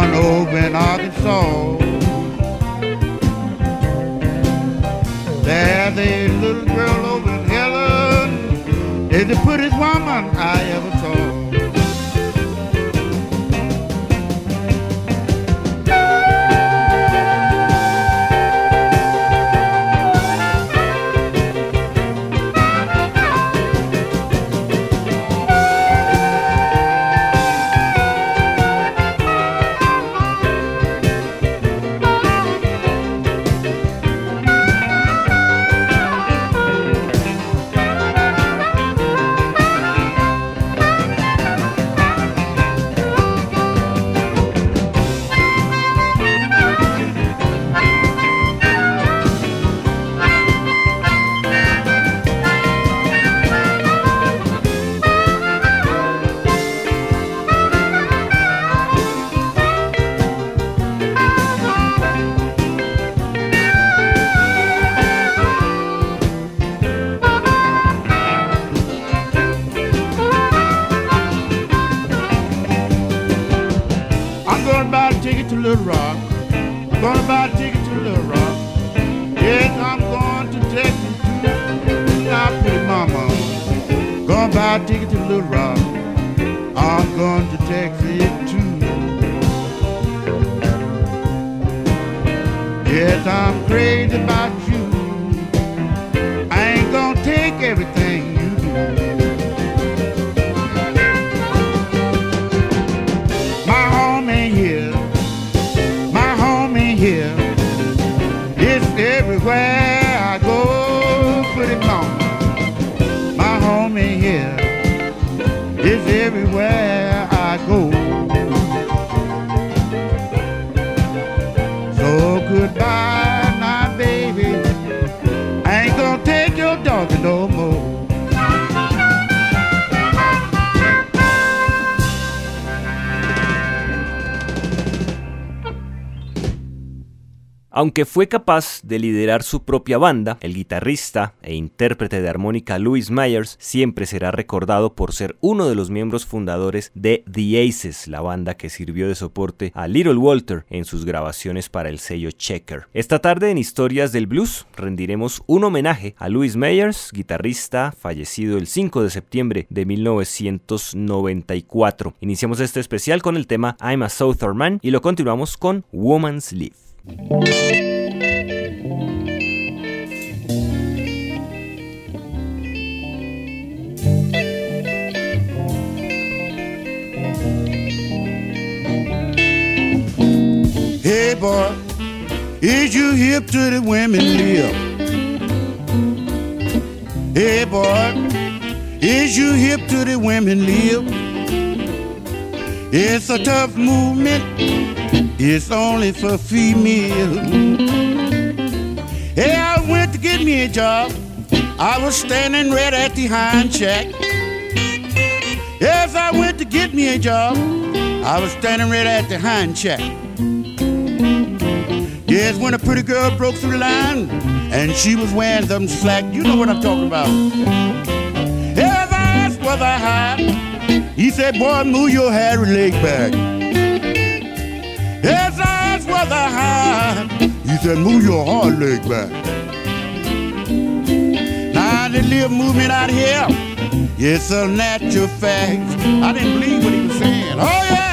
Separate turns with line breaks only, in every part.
Going over in Arkansas. There's a little girl over in Helen, is the prettiest woman I ever
Aunque fue capaz de liderar su propia banda, el guitarrista e intérprete de armónica Louis Myers siempre será recordado por ser uno de los miembros fundadores de The Aces, la banda que sirvió de soporte a Little Walter en sus grabaciones para el sello Checker. Esta tarde en Historias del Blues rendiremos un homenaje a Louis Myers, guitarrista fallecido el 5 de septiembre de 1994. Iniciamos este especial con el tema I'm a Southern Man y lo continuamos con Woman's Live.
Hey boy, is you hip to the women live? Hey boy, is you hip to the women live? It's a tough movement, it's only for females. Hey, I went to get me a job. I was standing right at the hind shack. Yes, I went to get me a job. I was standing right at the hind shack. Yes, when a pretty girl broke through the line and she was wearing them slack, you know what I'm talking about. Yes, I asked was I high. He said, Boy, move your hairy leg back. His eyes was high. He said, Move your hard leg back. Now, the little movement out here, it's a natural fact. I didn't believe what he was saying. Oh, yeah.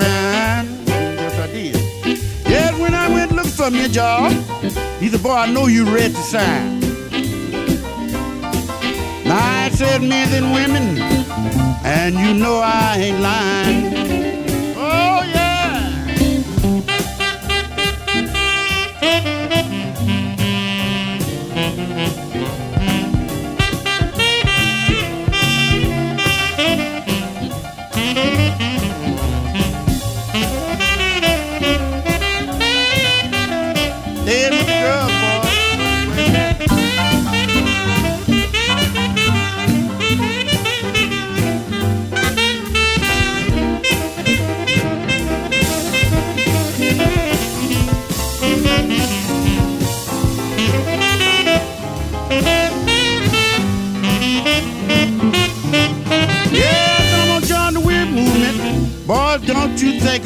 Sign. Yes, I did. Yes, when I went looking for me a job, he said, boy, I know you read the sign. I said men and women, and you know I ain't lying.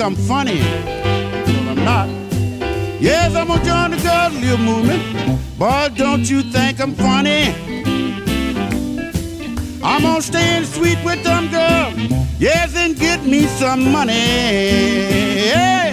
I'm funny, but I'm not. Yes, I'm gonna join the little movement, but don't you think I'm funny? I'm gonna stay in sweet with them girls, yes, and get me some money. Hey.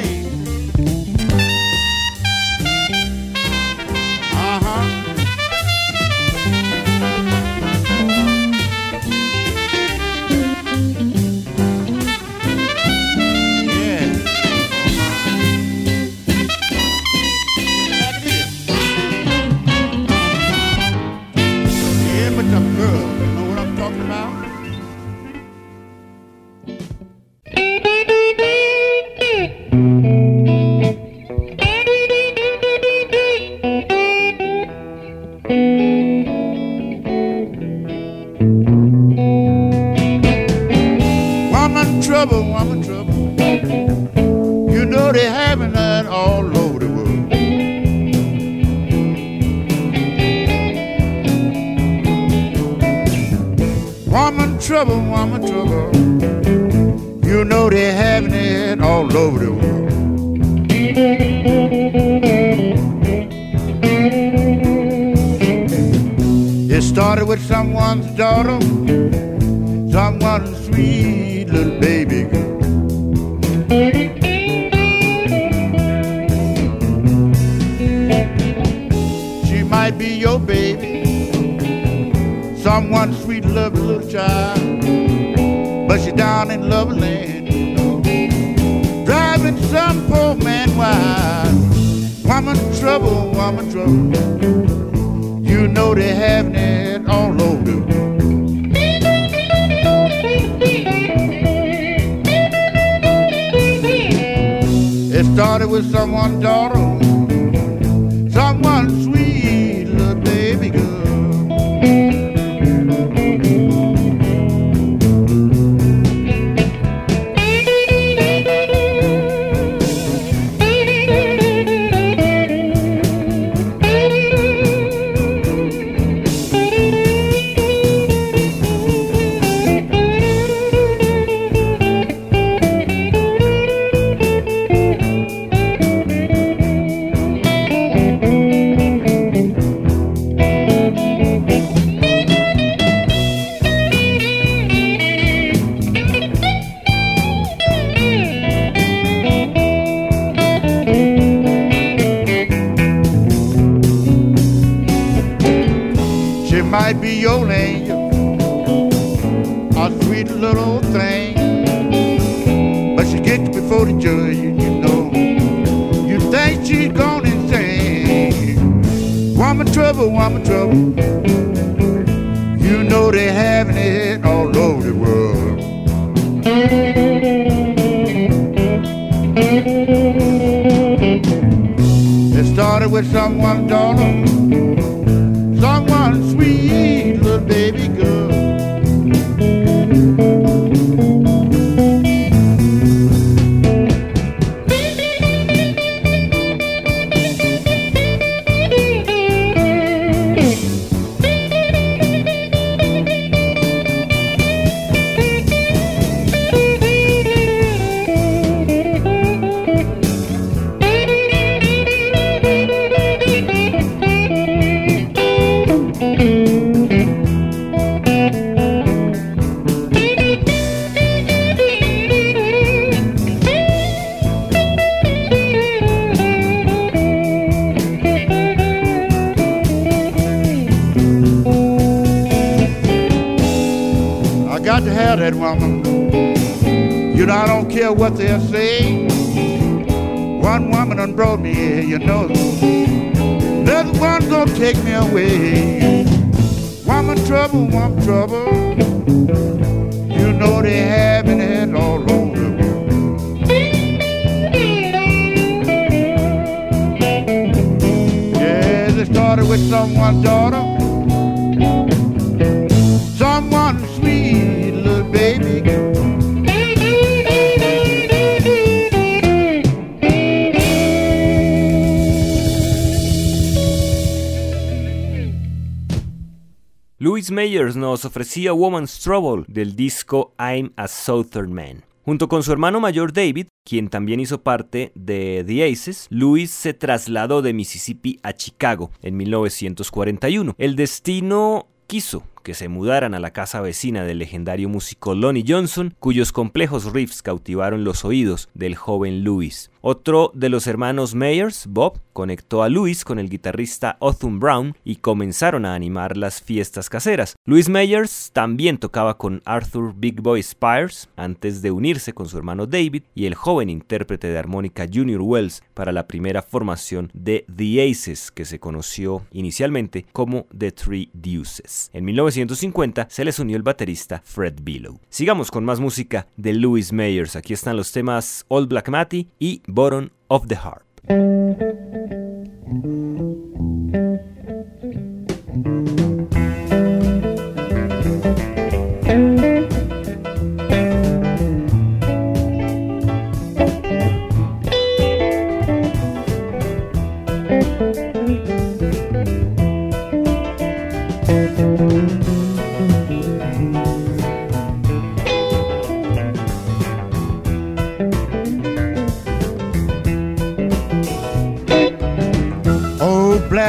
party with someone, daughter, someone sweet, little baby girl. Brought me here, you know. Another one gonna take me away. Woman trouble, woman trouble. You know they having it all over. Yeah, they started with someone's daughter.
Mayers nos ofrecía Woman's Trouble del disco I'm a Southern Man. Junto con su hermano mayor David, quien también hizo parte de The Aces, Louis se trasladó de Mississippi a Chicago en 1941. El destino quiso que se mudaran a la casa vecina del legendario músico Lonnie Johnson, cuyos complejos riffs cautivaron los oídos del joven Louis. Otro de los hermanos Mayers, Bob, conectó a Louis con el guitarrista Othum Brown y comenzaron a animar las fiestas caseras. Louis Mayers también tocaba con Arthur Big Boy Spires antes de unirse con su hermano David y el joven intérprete de armónica Junior Wells para la primera formación de The Aces, que se conoció inicialmente como The Three Deuces. En 1950 se les unió el baterista Fred Billow. Sigamos con más música de Louis Mayers. Aquí están los temas Old Black Matty y Bottom of the Harp.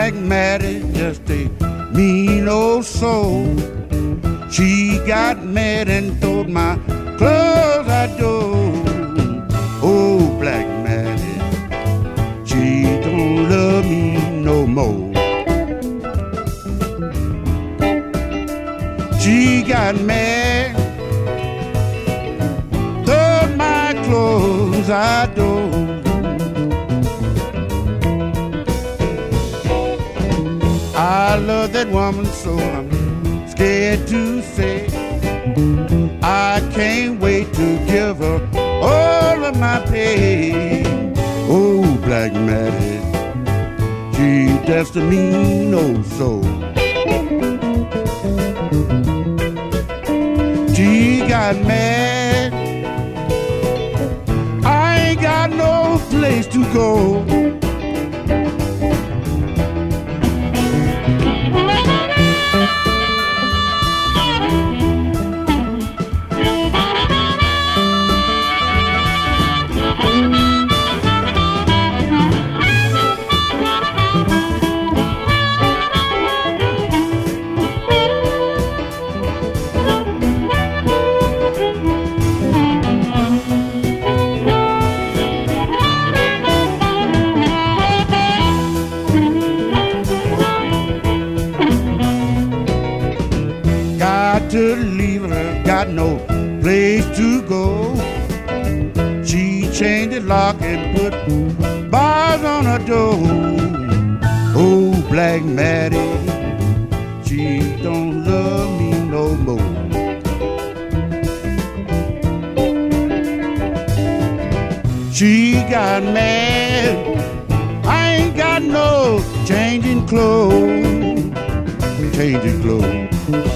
Black Maddie, just a mean old soul. She got mad and told my clothes I do. Oh, Black Maddie, she don't love me no more. She got mad, told my clothes I do. Love that woman so I'm scared to say I can't wait to give her all of my pain. Oh, Black Maddie, she just a mean old soul. She got mad. I ain't got no place to go. Lock and put bars on her door. Oh, Black Maddie, she don't love me no more. She got mad. I ain't got no changing clothes. Changing clothes.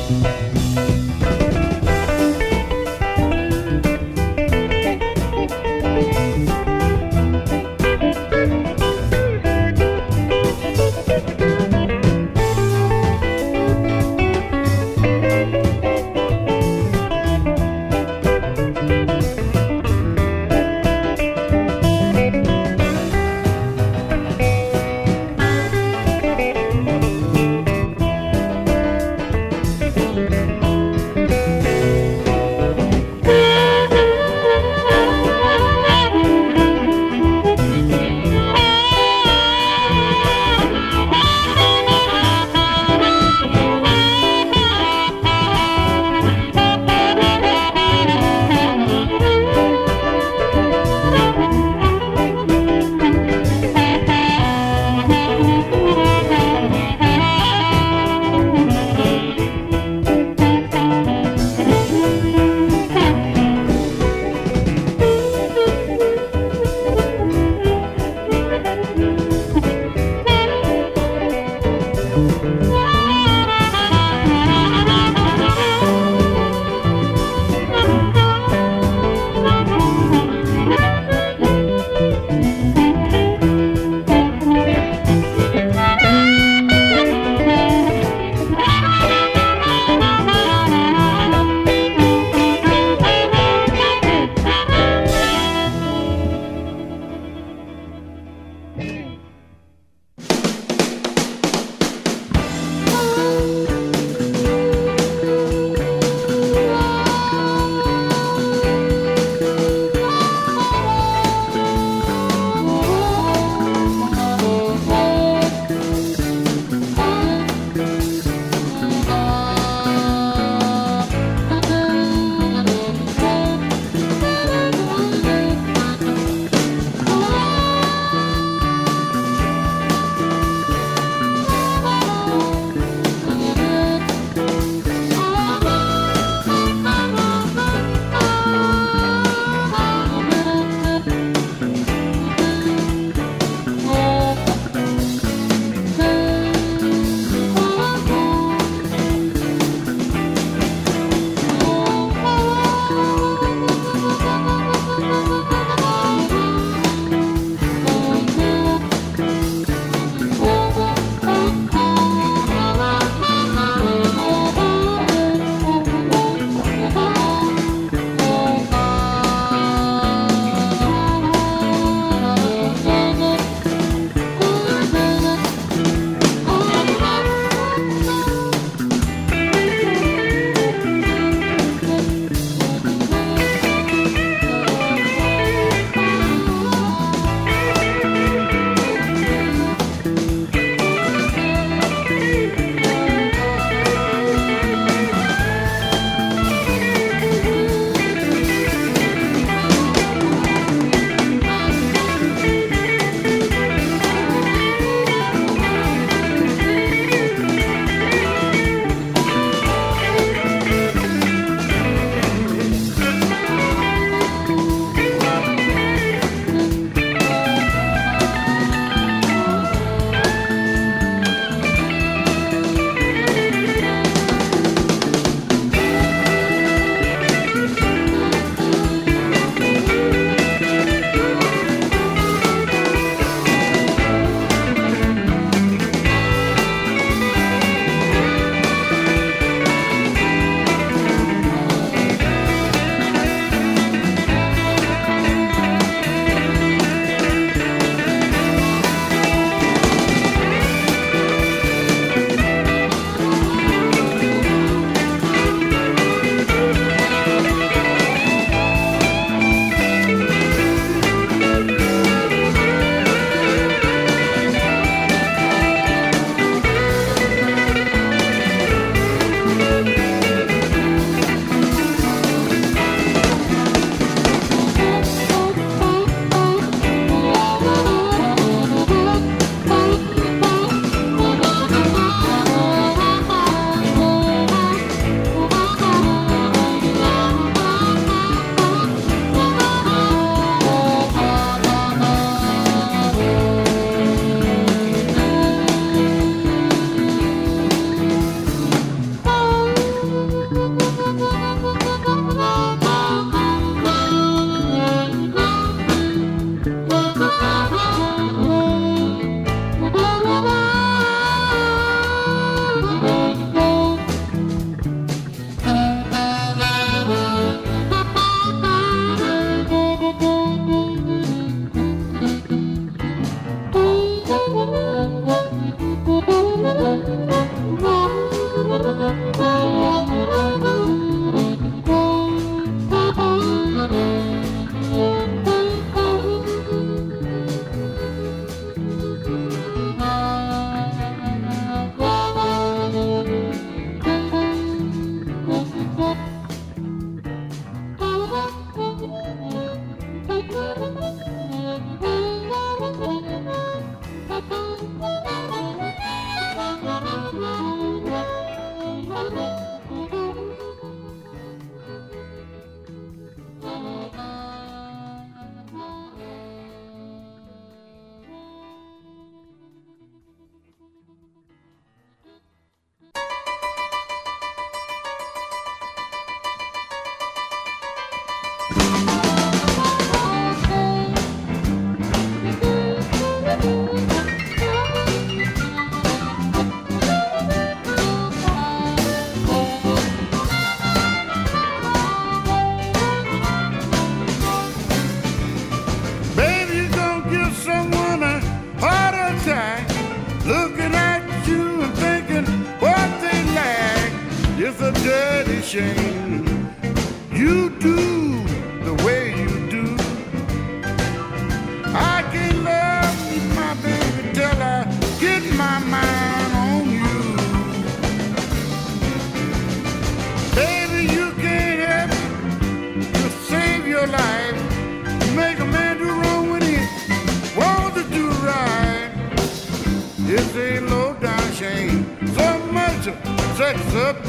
It's a low down shame. Some merchant sets up.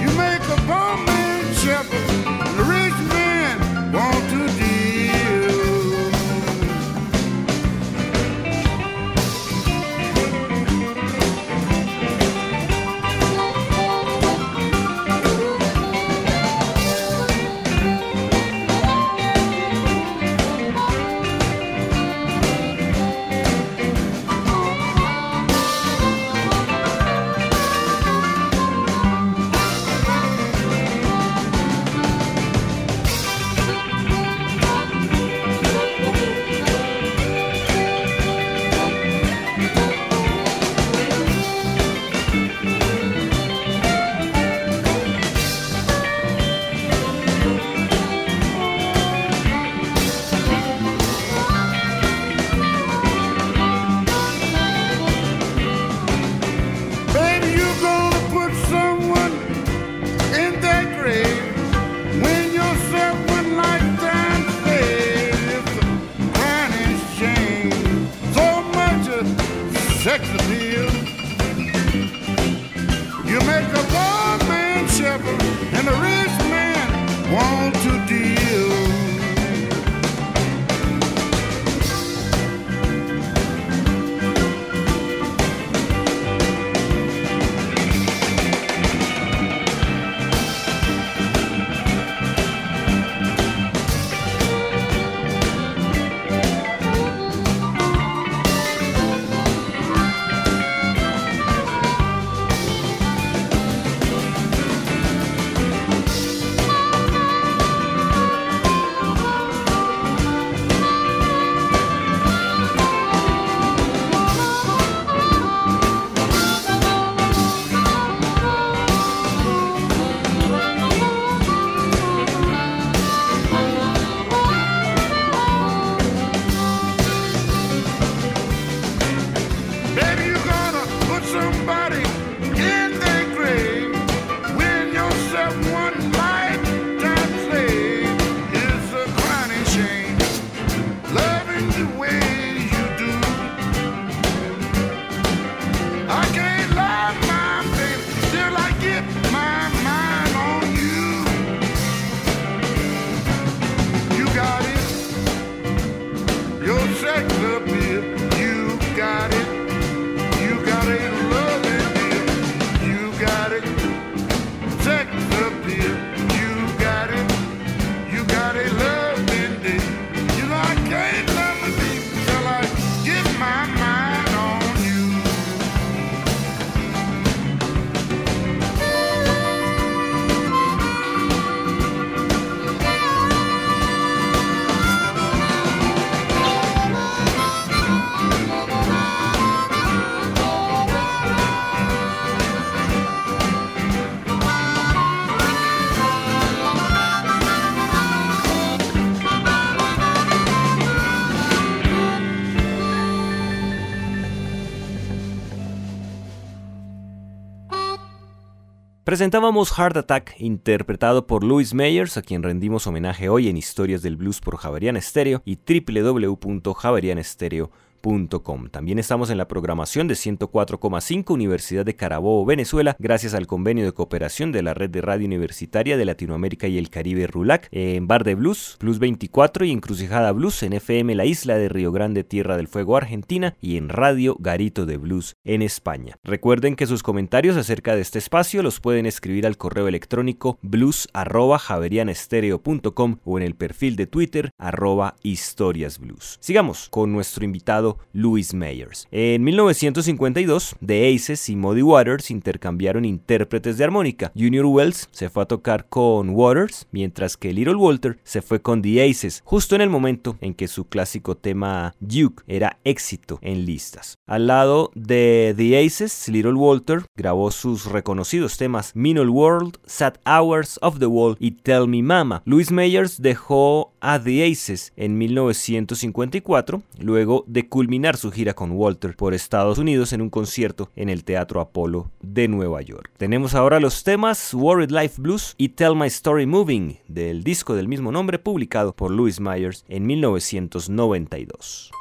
You make a bomb and shepherd.
Presentábamos Heart Attack, interpretado por Louis Meyers, a quien rendimos homenaje hoy en Historias del Blues por Javerian Stereo y www.javerianestereo.com También estamos en la programación de 104,5 Universidad de Carabobo, Venezuela, gracias al convenio de cooperación de la red de radio universitaria de Latinoamérica y el Caribe RULAC, en Bar de Blues, Plus 24 y Encrucijada Blues en FM La Isla de Río Grande, Tierra del Fuego, Argentina y en Radio Garito de Blues en España. Recuerden que sus comentarios acerca de este espacio los pueden escribir al correo electrónico blues@javerianestereo.com o en el perfil de Twitter arroba historiasblues. Sigamos con nuestro invitado Louis Mayers. En 1952, The Aces y Muddy Waters intercambiaron intérpretes de armónica. Junior Wells se fue a tocar con Waters, mientras que Little Walter se fue con The Aces, justo en el momento en que su clásico tema Duke era éxito en listas. Al lado de The Aces, Little Walter grabó sus reconocidos temas Minol World, Sad Hours of the Wall y Tell Me Mama. Louis Mayers dejó a The Aces en 1954, luego de culminar su gira con Walter por Estados Unidos en un concierto en el Teatro Apolo de Nueva York. Tenemos ahora los temas Worried Life Blues y Tell My Story Moving del disco del mismo nombre publicado por Louis Myers en 1992.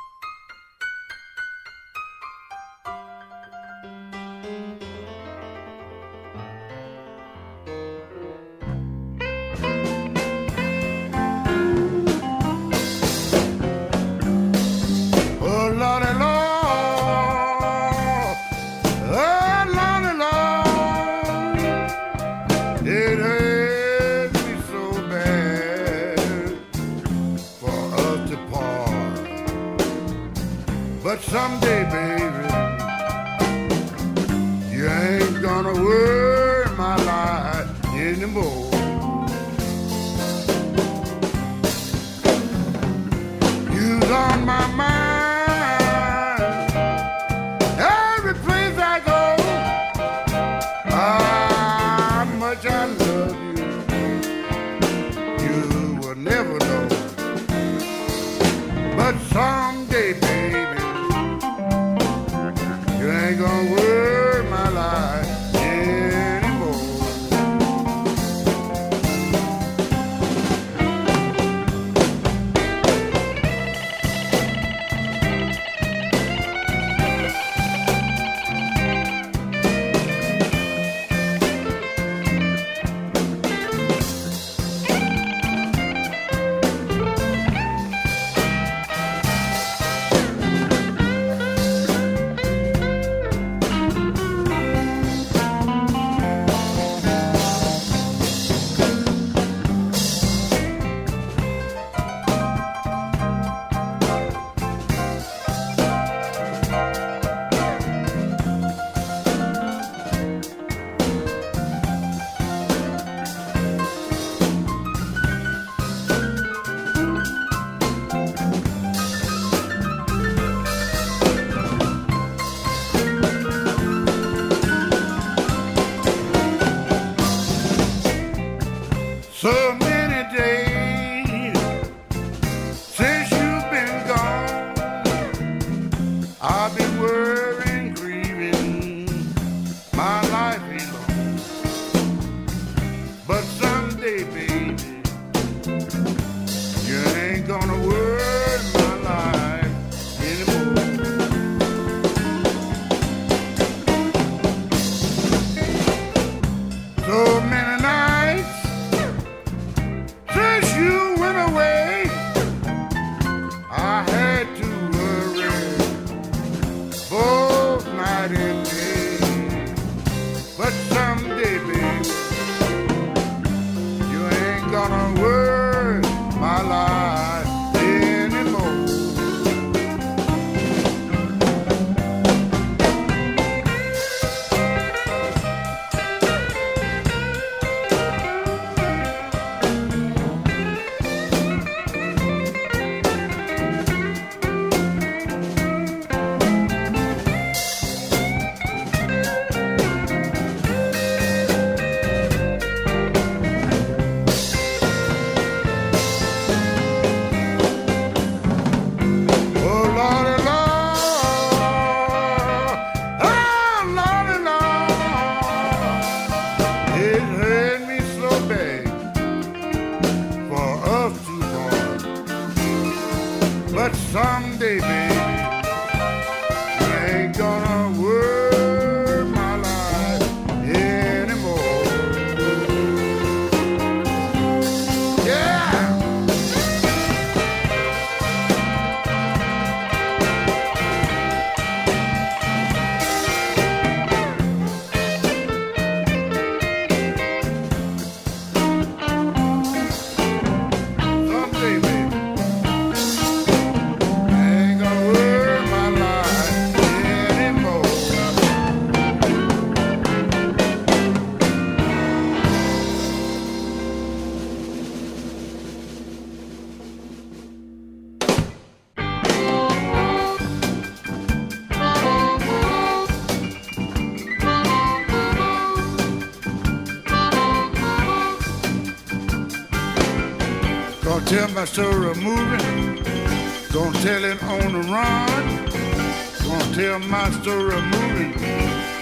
Tell my story moving.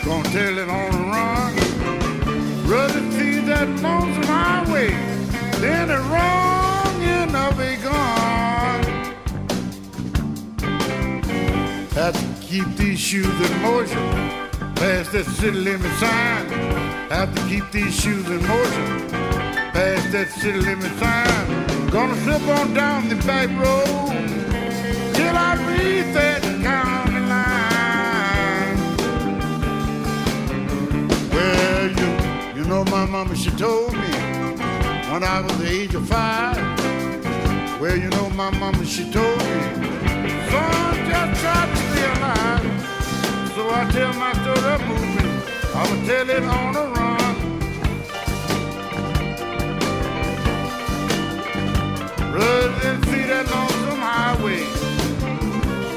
Gonna tell it on the run. Rather see that lonesome highway than the wrong end of it gone. Have to keep these shoes in motion. Past that city limit sign. Have to keep these shoes in motion. Past that city limit sign. Gonna slip on down the back road till I reach that know my mama, she told me when I was the age of five. Well, you know my mama, she told me, son, just try to stay alive. So I tell my story of moving, I'ma tell it on the run. Rather than see that lonesome highway,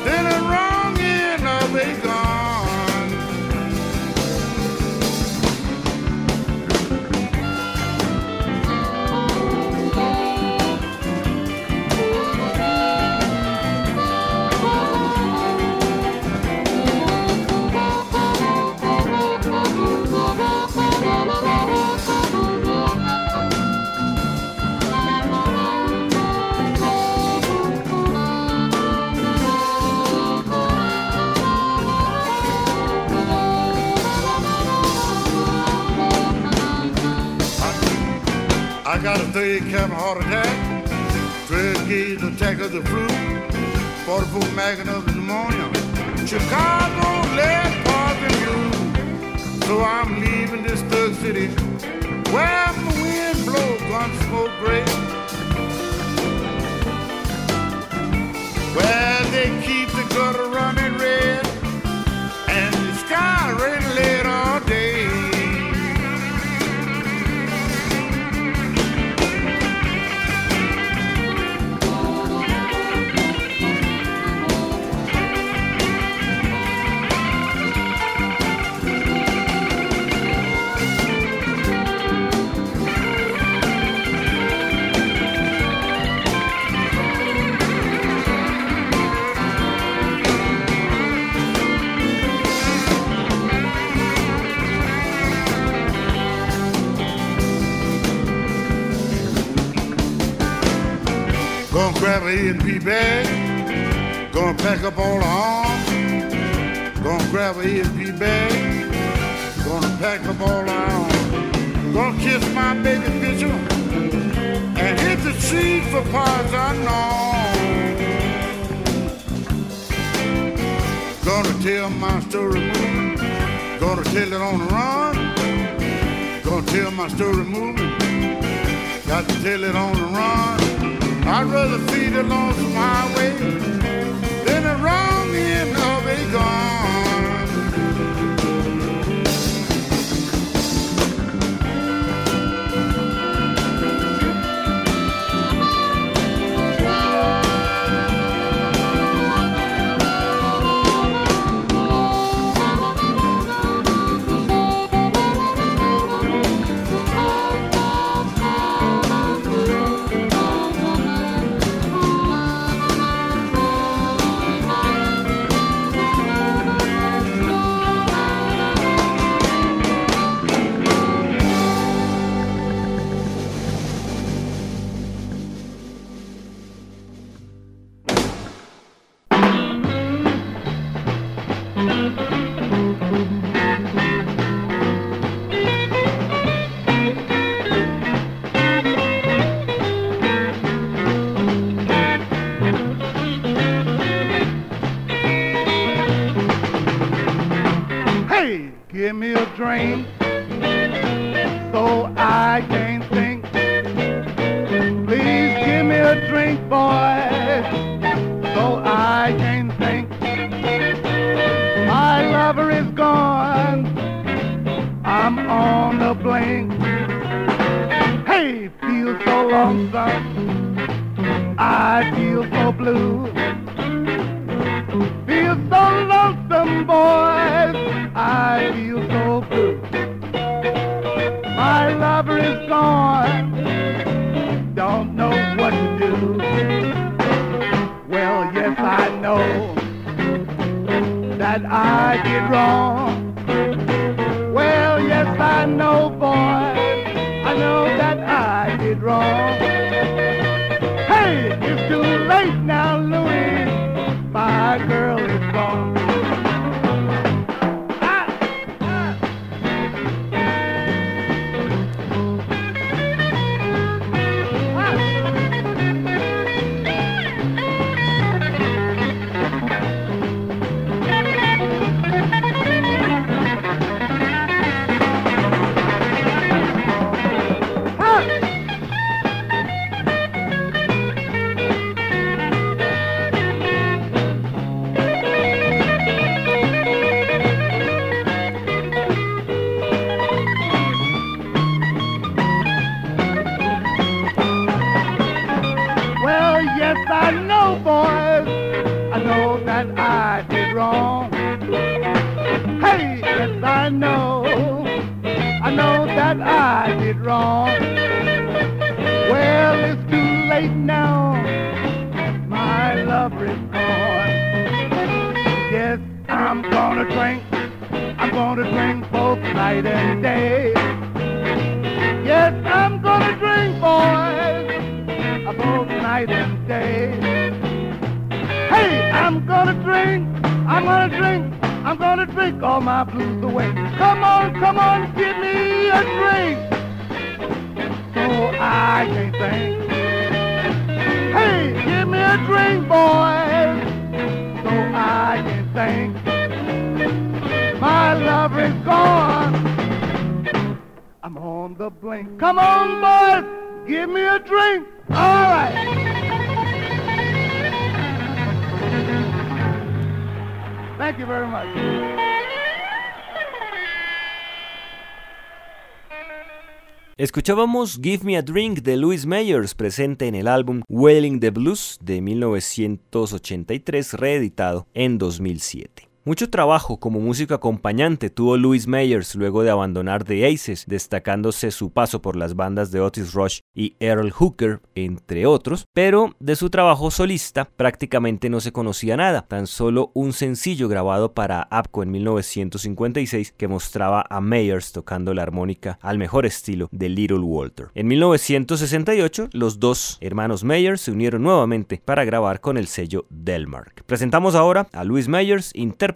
then the wrong end of it gone. Got a 30 count heart attack, 12 gauge attack of the flu, 44 magnum of pneumonia, Chicago lead poison you. So I'm leaving this thug city where the wind blows gun smoke gray. Where they keep the gutter bag. Gonna pack up all the arms. Gonna grab a A&P bag. Gonna pack up all the arms. Gonna kiss my baby picture and hit the street for parts unknown. Gonna tell my story moving. Gonna tell it on the run. Gonna tell my story moving. Got to tell it on the run. I'd rather feed a lonesome highway than the wrong end of a gun.
Escuchábamos Give Me a Drink de Louis Mayers, presente en el álbum Wailing the Blues de 1983, reeditado en 2007. Mucho trabajo como músico acompañante tuvo Louis Mayers luego de abandonar The Aces, destacándose su paso por las bandas de Otis Rush y Earl Hooker, entre otros, pero de su trabajo solista prácticamente no se conocía nada, tan solo un sencillo grabado para APCO en 1956 que mostraba a Mayers tocando la armónica al mejor estilo de Little Walter. En 1968, los dos hermanos Mayers se unieron nuevamente para grabar con el sello Delmark. Presentamos ahora a Louis Mayers interpretando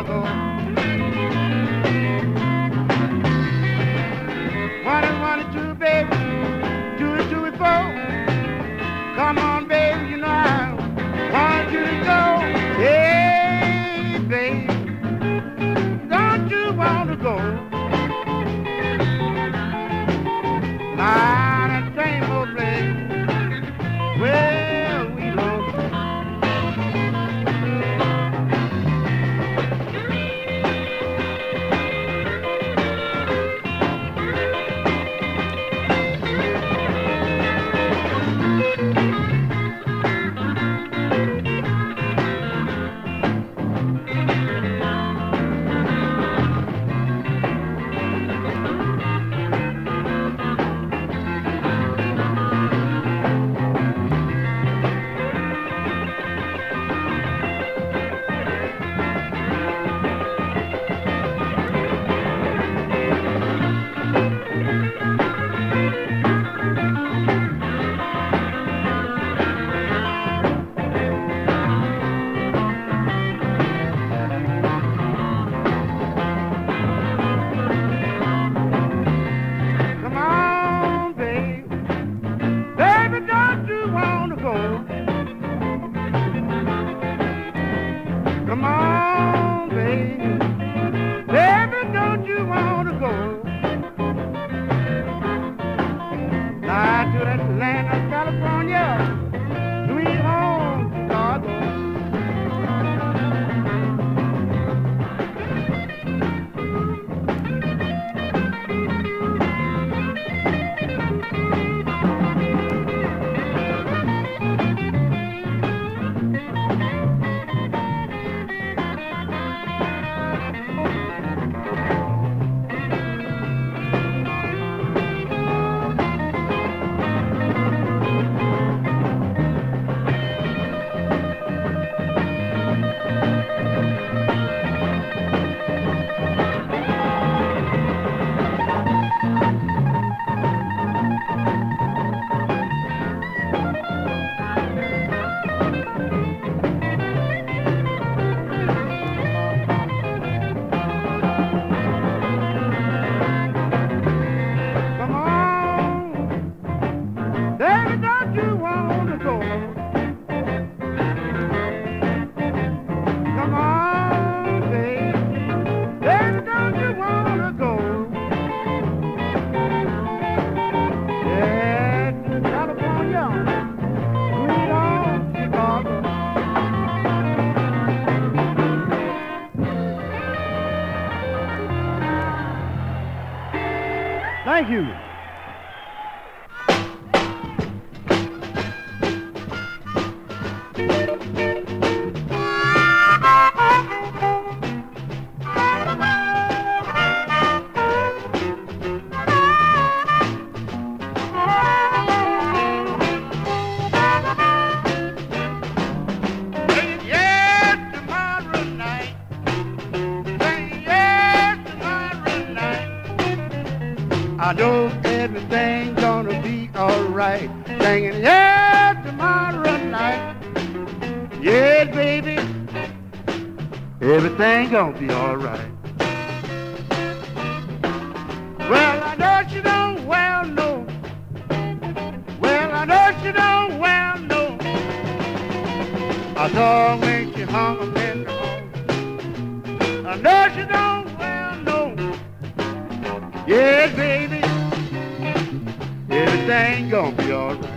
Chicago.
One and one and two, baby, two and two and four. Come on, baby, you know I want you to go. Hey, baby, don't you want to go? Nah, Saw when she hung up in the home. I know she don't well know. Yes, baby. Everything gonna be alright.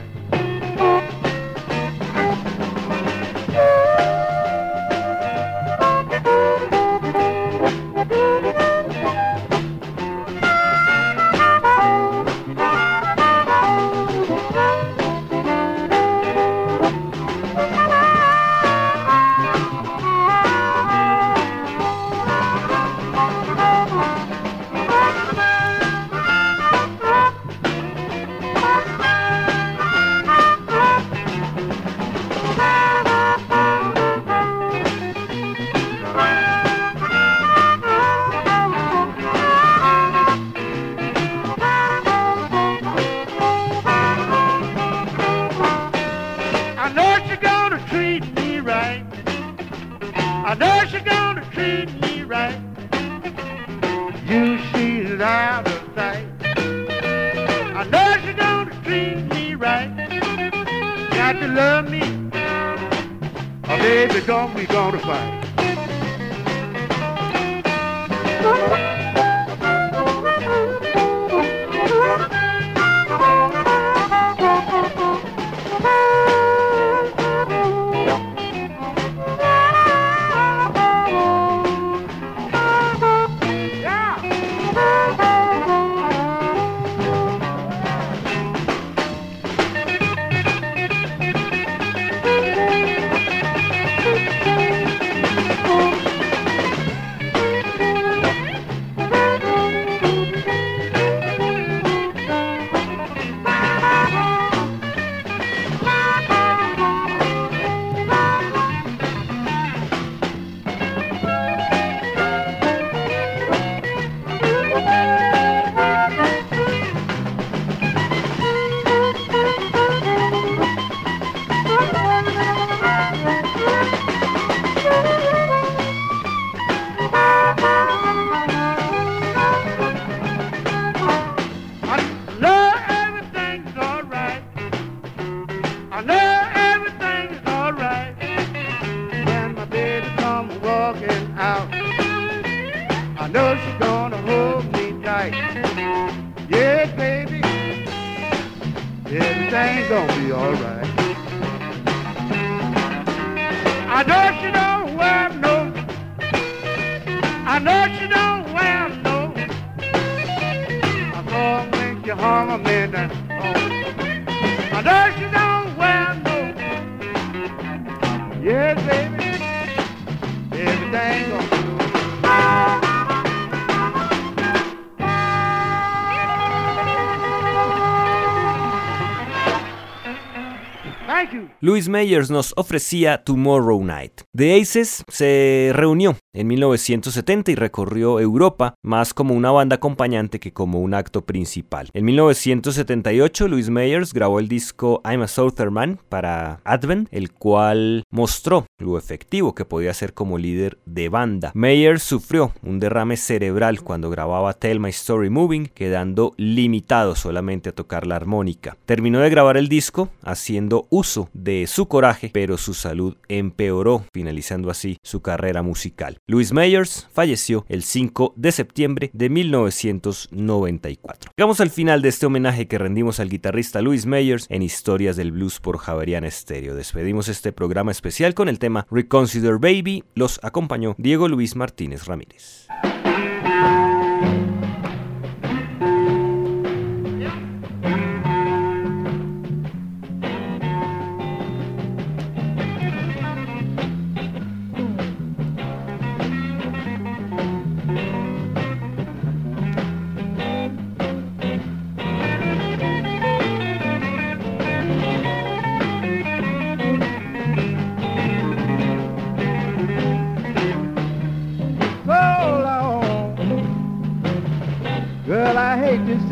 Louis Mayers nos ofrecía Tomorrow Night. The Aces se reunió en 1970 y recorrió Europa más como una banda acompañante que como un acto principal. En 1978 Louis Mayers grabó el disco I'm a Southern Man para Advent, el cual mostró lo efectivo que podía ser como líder de banda. Mayers sufrió un derrame cerebral cuando grababa Tell My Story Moving, quedando limitado solamente a tocar la armónica. Terminó de grabar el disco haciendo uso de su coraje, pero su salud empeoró, finalizando así su carrera musical. Louis Mayers falleció el 5 de septiembre de 1994. Llegamos al final de este homenaje que rendimos al guitarrista Louis Mayers en Historias del Blues por Javerian Stereo. Despedimos este programa especial con el tema Reconsider Baby. Los acompañó Diego Luis Martínez Ramírez.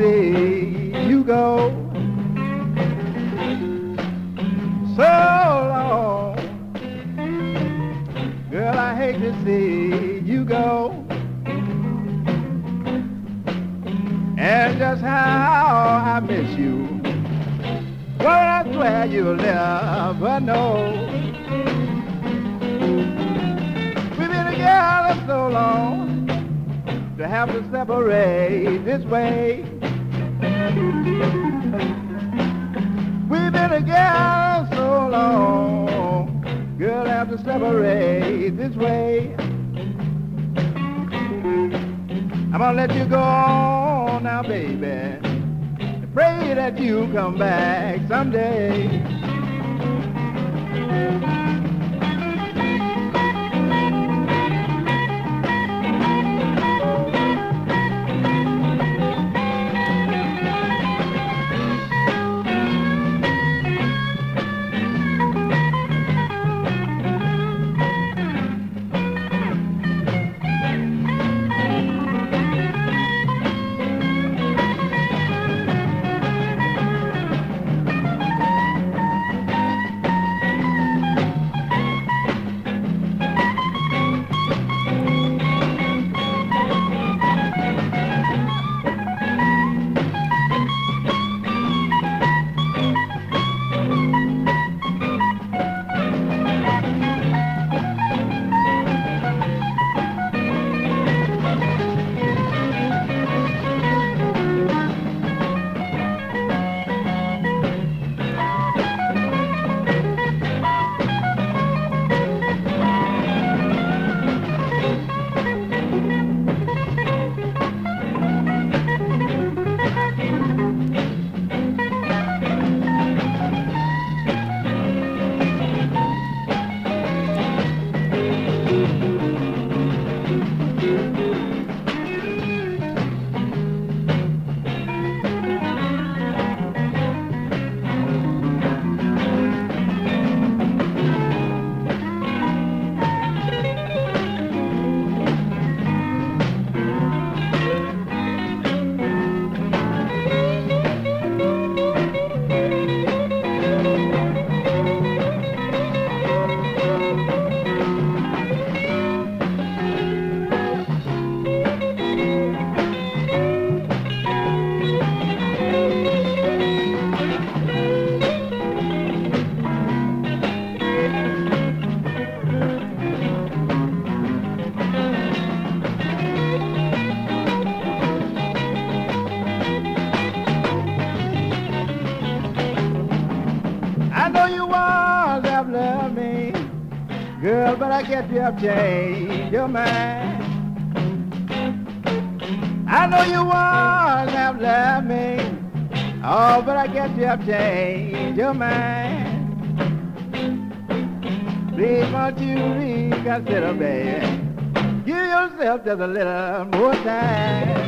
See you go. So long. Girl, I hate to see you go. And just how I miss you. Well, I swear you'll never know. We've been together so long to have to separate this way. We've been together so long, girl, have to separate this way. I'm gonna let you go now, baby. Pray that you come back someday. Have changed your mind. I know you once have me. Oh, but I guess you have changed your mind. Please, won't you reconsider, baby? Give yourself just a little more time.